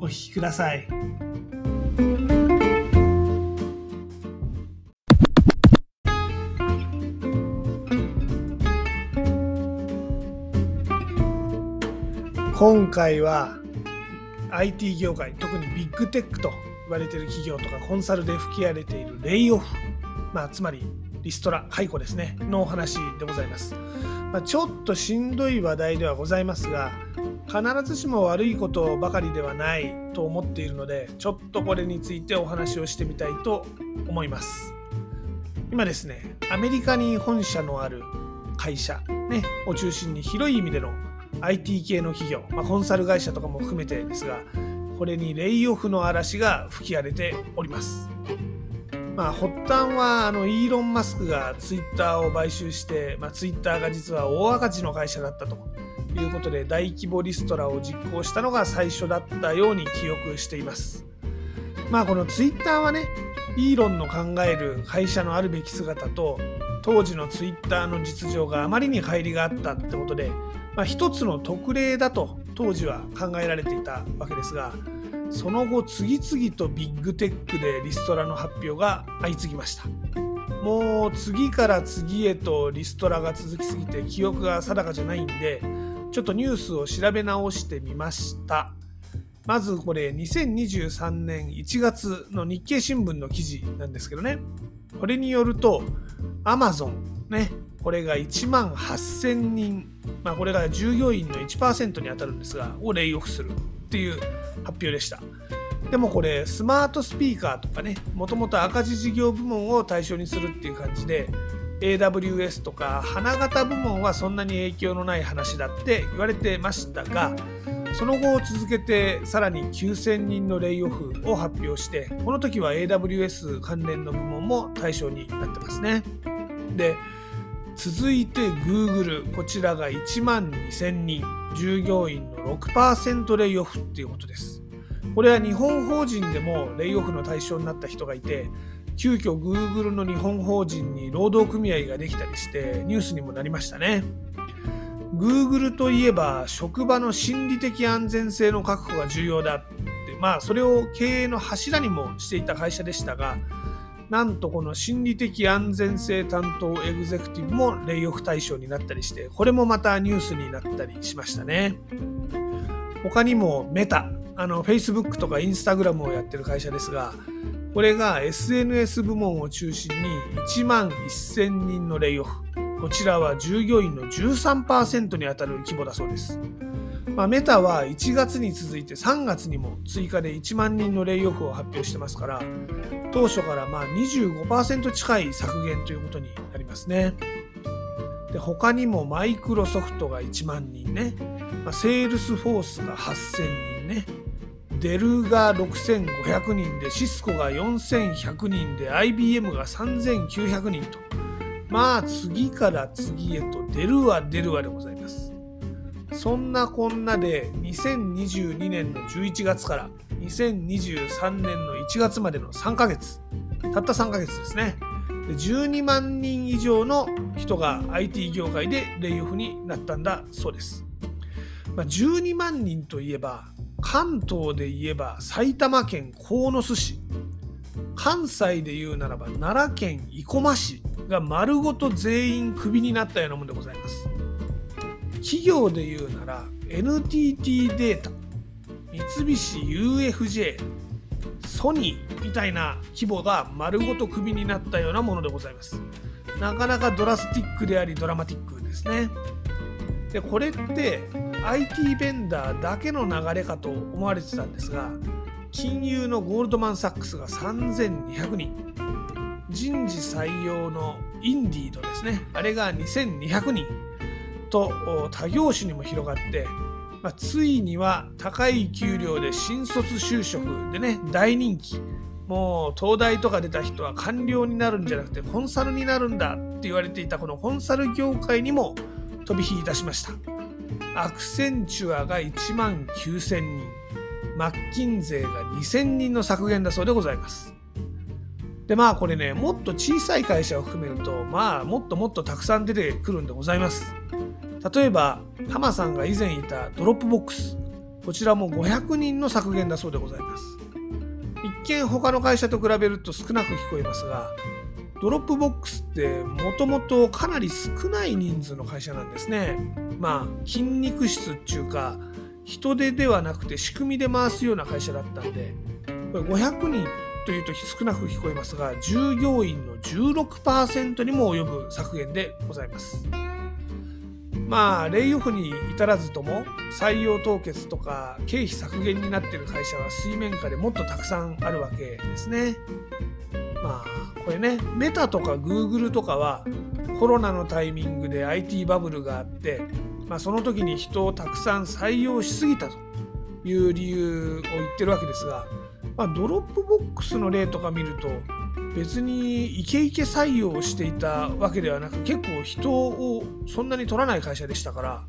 お聞きください。今回は IT 業界特にビッグテックと言われている企業とかコンサルで吹き荒れているレイオフ、まあ、つまりリストラ解雇ですね。のお話でございます、まあ、ちょっとしんどい話題ではございますが必ずしも悪いことばかりではないと思っているのでちょっとこれについてお話をしてみたいと思います。今ですねアメリカに本社のある会社、ね、を中心に広い意味での IT 系の企業、まあ、コンサル会社とかも含めてですがこれにレイオフの嵐が吹き荒れております。まあ、発端はあのイーロン・マスクがツイッターを買収して、まあ、ツイッターが実は大赤字の会社だったと。いうことで大規模リストラを実行したのが最初だったように記憶しています。まあこのツイッターはねイーロンの考える会社のあるべき姿と当時のツイッターの実情があまりに乖離があったってことで、まあ、一つの特例だと当時は考えられていたわけですがその後次々とビッグテックでリストラの発表が相次ぎましたもう次から次へとリストラが続きすぎて記憶が定かじゃないんでちょっとニュースを調べ直してみました。まずこれ2023年1月の日経新聞の記事なんですけどね。これによると Amazon ねこれが1万8000人、まあ、これが従業員の1%に当たるんですがをレイオフするっていう発表でした。でもこれスマートスピーカーとかねもともと赤字事業部門を対象にするっていう感じで AWS とか花形部門はそんなに影響のない話だって言われてましたがその後を続けてさらに9000人のレイオフを発表してこの時は AWS 関連の部門も対象になってますね。で続いて Google こちらが1万2000人従業員の6%レイオフっていうことです。これは日本法人でもレイオフの対象になった人がいて急遽 Google の日本法人に労働組合ができたりしてニュースにもなりましたね。Google といえば職場の心理的安全性の確保が重要だって。まあそれを経営の柱にもしていた会社でしたがなんとこの心理的安全性担当エグゼクティブもレイオフ対象になったりしてこれもまたニュースになったりしましたね。他にもメタあの Facebook とか Instagram をやってる会社ですがこれが SNS 部門を中心に1万1000人のレイオフ。こちらは従業員の13%に当たる規模だそうです。まあ、メタは1月に続いて3月にも追加で1万人のレイオフを発表してますから当初からまあ25%近い削減ということになりますね。で他にもマイクロソフトが1万人ね、まあ、セールスフォースが8000人ね。デルが6500人でシスコが4100人で IBM が3900人と。まあ次から次へと出るわ出るわでございます。そんなこんなで2022年の11月から2023年の1月までの3ヶ月。たった3ヶ月ですね。12万人以上の人が IT 業界でレイオフになったんだそうです、まあ、12万人といえば関東で言えば埼玉県鴻巣市。関西で言うならば奈良県生駒市が丸ごと全員クビになったようなもんでございます。企業で言うなら NTT データ三菱 UFJ ソニーみたいな規模が丸ごとクビになったようなものでございます。なかなかドラスティックでありドラマティックですね。でこれって IT ベンダーだけの流れかと思われてたんですが金融のゴールドマン・サックスが3200人。人事採用のインディードですね。あれが2200人。と他業種にも広がってまあ、ついには高い給料で新卒就職でね大人気。もう東大とか出た人は官僚になるんじゃなくてコンサルになるんだって言われていたこのコンサル業界にも飛び火いたしました。アクセンチュアが1万9000人マッキンゼーが2000人の削減だそうでございます。でまあこれねもっと小さい会社を含めるとまあもっともっとたくさん出てくるんでございます。例えばタマさんが以前いたドロップボックス。こちらも500人の削減だそうでございます。一見他の会社と比べると少なく聞こえますがドロップボックスってもともとかなり少ない人数の会社なんですねまあ筋肉質っていうか人手ではなくて仕組みで回すような会社だったんでこれ500人というと少なく聞こえますが従業員の16%にも及ぶ削減でございます。まあレイオフに至らずとも採用凍結とか経費削減になっている会社は水面下でもっとたくさんあるわけですね。まあこれねメタとかグーグルとかはコロナのタイミングで IT バブルがあって、まあ、その時に人をたくさん採用しすぎたという理由を言ってるわけですが、まあ、ドロップボックスの例とか見ると別にイケイケ採用していたわけではなく結構人をそんなに取らない会社でしたから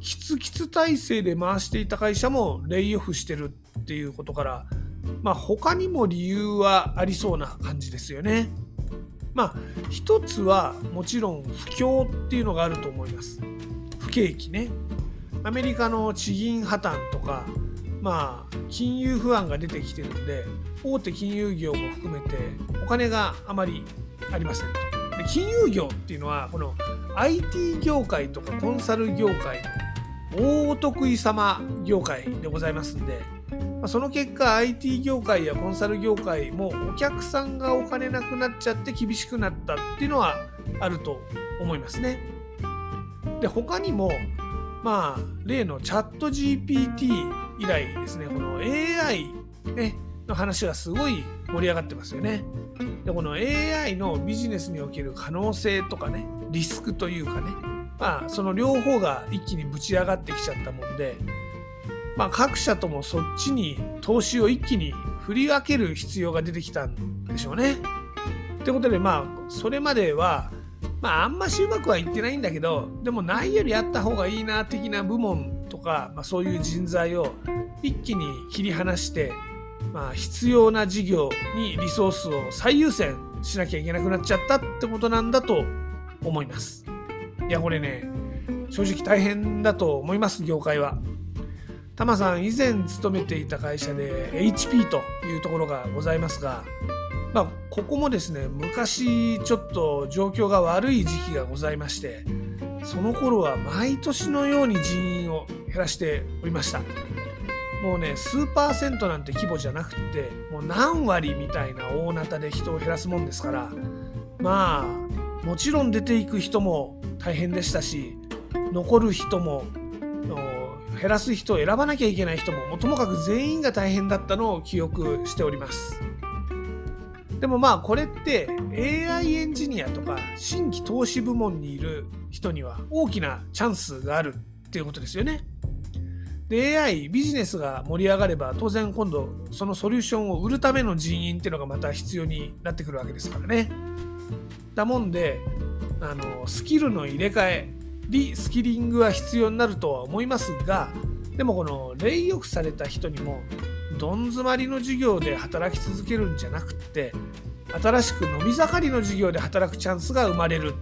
キツキツ体制で回していた会社もレイオフしてるっていうことからまあ他にも理由はありそうな感じですよね。まあ一つはもちろん不況っていうのがあると思います。不景気ね。アメリカの地銀破綻とかまあ金融不安が出てきてるんで大手金融業も含めてお金があまりありませんと。で金融業っていうのはこの IT 業界とかコンサル業界の大得意様業界でございますんで、ま、その結果 IT 業界やコンサル業界もお客さんがお金なくなっちゃって厳しくなったっていうのはあると思いますね。で他にもまあ例のチャット GPT 以来ですねこの AI ねの話がすごい盛り上がってますよね。でこの AI のビジネスにおける可能性とかねリスクというかねまあその両方が一気にぶち上がってきちゃったもんで、まあ、各社ともそっちに投資を一気に振り分ける必要が出てきたんでしょうね。ってことでまあそれまではまああんましうまくはいってないんだけどでもないよりあった方がいいな的な部門とか、まあ、そういう人材を一気に切り離してまあ、必要な事業にリソースを最優先しなきゃいけなくなっちゃったってことなんだと思います。いや、これね、正直大変だと思います、業界は。タマさん、以前勤めていた会社で HP というところがございますが、まあ、ここもですね、昔ちょっと状況が悪い時期がございまして、その頃は毎年のように人員を減らしておりました。もうね数パーセントなんて規模じゃなくってもう何割みたいな大なたで人を減らすもんですからまあもちろん出ていく人も大変でしたし残る人も減らす人を選ばなきゃいけない人ももともかく全員が大変だったのを記憶しておりますでもまあこれって AI エンジニアとか新規投資部門にいる人には大きなチャンスがあるっていうことですよね。で AI ビジネスが盛り上がれば当然今度そのソリューションを売るための人員っていうのがまた必要になってくるわけですからね。だもんであのスキルの入れ替えリスキリングは必要になるとは思いますがでもこのレイオフされた人にもどん詰まりの授業で働き続けるんじゃなくって新しく伸び盛りの授業で働くチャンスが生まれる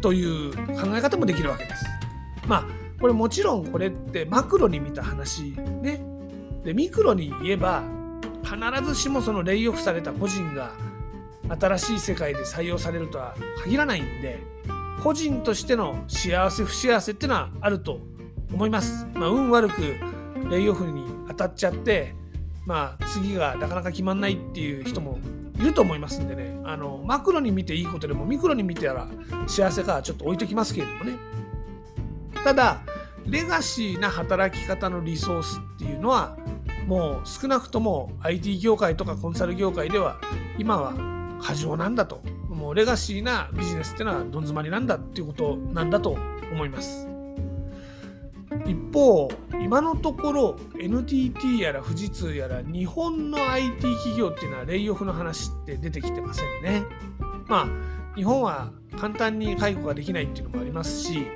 という考え方もできるわけです。まあこれもちろんこれってマクロに見た話ね。でミクロに言えば必ずしもそのレイオフされた個人が新しい世界で採用されるとは限らないんで個人としての幸せ不幸せっていうのはあると思います。まあ、運悪くレイオフに当たっちゃってまあ次がなかなか決まんないっていう人もいると思いますんでね。あのマクロに見ていいことでもミクロに見てたら幸せかちょっと置いときますけれどもね。ただレガシーな働き方のリソースっていうのはもう少なくとも IT 業界とかコンサル業界では今は過剰なんだと。もうレガシーなビジネスっていうのはどん詰まりなんだっていうことなんだと思います一方今のところ NTT やら富士通やら日本の IT 企業っていうのはレイオフの話って出てきてませんね。まあ日本は簡単に解雇ができないっていうのもありますし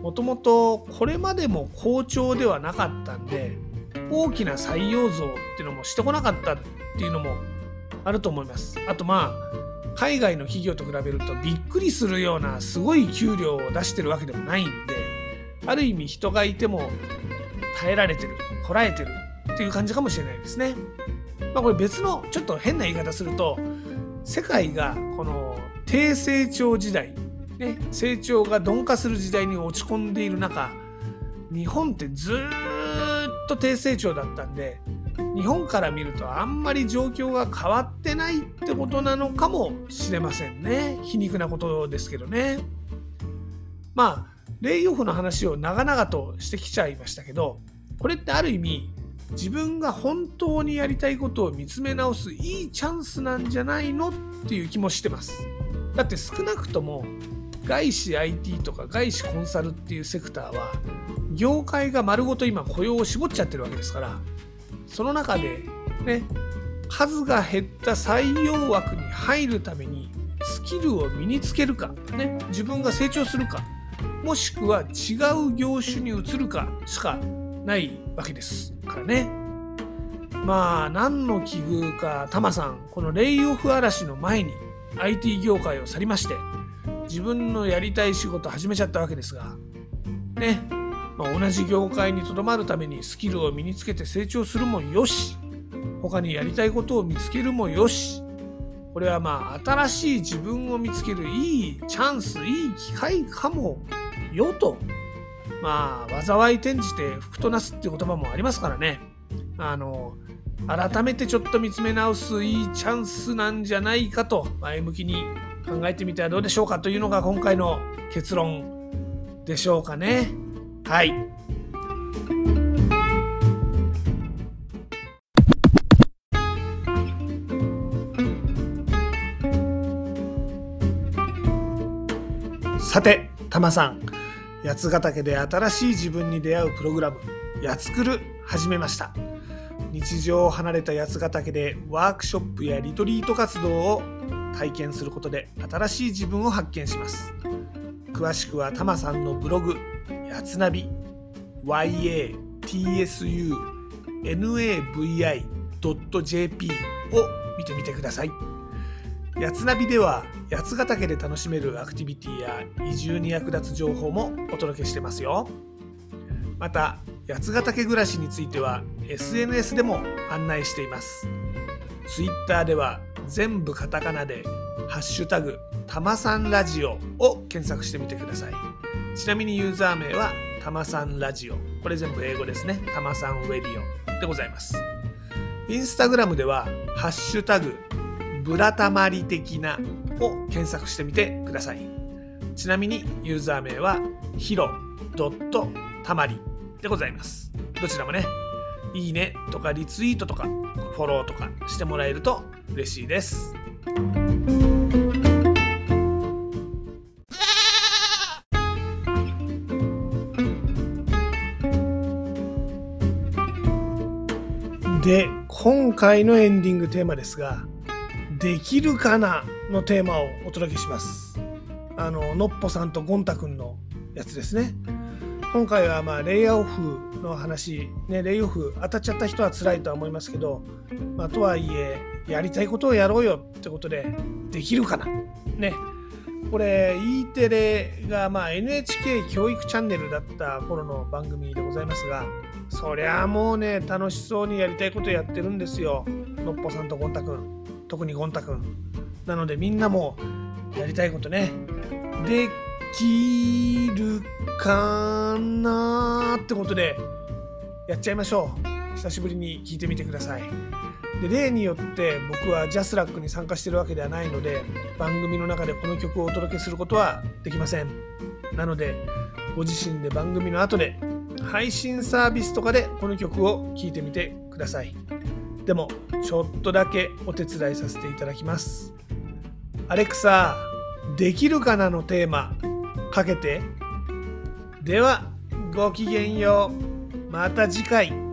もともとこれまでも好調ではなかったんで大きな採用増っていうのもしてこなかったっていうのもあると思います。あとまあ海外の企業と比べるとびっくりするようなすごい給料を出してるわけでもないんである意味人がいても耐えられてるこらえてるっていう感じかもしれないですね。まあ、これ別のちょっと変な言い方すると世界がこの低成長時代、ね、成長が鈍化する時代に落ち込んでいる中日本ってずっと低成長だったんで日本から見るとあんまり状況が変わってないってことなのかもしれませんね。皮肉なことですけどね。まあレイオフの話を長々としてきちゃいましたけどこれってある意味自分が本当にやりたいことを見つめ直すいいチャンスなんじゃないのっていう気もしてます。だって少なくとも外資 IT とか外資コンサルっていうセクターは業界が丸ごと今雇用を絞っちゃってるわけですからその中でね数が減った採用枠に入るためにスキルを身につけるか、ね、自分が成長するかもしくは違う業種に移るかしかないわけですからね。まあ何の奇遇かタマさんこのレイオフ嵐の前に IT 業界を去りまして自分のやりたい仕事始めちゃったわけですがね、まあ、同じ業界にとどまるためにスキルを身につけて成長するもよし。他にやりたいことを見つけるもよし。これはまあ新しい自分を見つけるいいチャンスいい機会かもよと。まあ災い転じて福となすっていう言葉もありますからね。あの改めてちょっと見つめ直すいいチャンスなんじゃないかと前向きに考えてみてはどうでしょうかというのが今回の結論でしょうかね。はい。さて、たまさん、八ヶ岳で新しい自分に出会うプログラム「やつくる」始めました。日常を離れた八ヶ岳でワークショップやリトリート活動を体験することで新しい自分を発見します。詳しくはたまさんのブログ「やつナビ」yatsunavi.jp を見てみてください。やつナビでは八ヶ岳で楽しめるアクティビティや移住に役立つ情報もお届けしてますよ。また八ヶ岳暮らしについては SNS でも案内しています。Twitter では全部カタカナで「ハッシュタグたまさんラジオ」を検索してみてください。ちなみにユーザー名はたまさんラジオこれ全部英語ですねたまさんウェディオでございますインスタグラムでは「ハッシュタグブラタマリ的なを検索してみてください。ちなみにユーザー名はヒロドットたまりでございます。どちらもね、いいねとかリツイートとかフォローとかしてもらえると嬉しいです。で今回のエンディングテーマですができるかな？のテーマをお届けします。あの、のっぽさんとゴン太くんのやつですね。今回はまあレイアオフの話、ね、レイオフ当たっちゃった人は辛いとは思いますけど、まあ、とはいえ、やりたいことをやろうよってことで、できるかな？ね。これ E テレがまあ NHK 教育チャンネルだった頃の番組でございますがそりゃもうね楽しそうにやりたいことやってるんですよ。のっぽさんとゴン太くん。特にゴン太くん。なのでみんなもやりたいことね。できるかなってことでやっちゃいましょう。久しぶりに聞いてみてください。で例によって僕はジャスラックに参加してるわけではないので番組の中でこの曲をお届けすることはできません。なのでご自身で番組の後で配信サービスとかでこの曲を聴いてみてください。でもちょっとだけお手伝いさせていただきます。アレクサできるかなのテーマかけて。ではごきげんよう。また次回。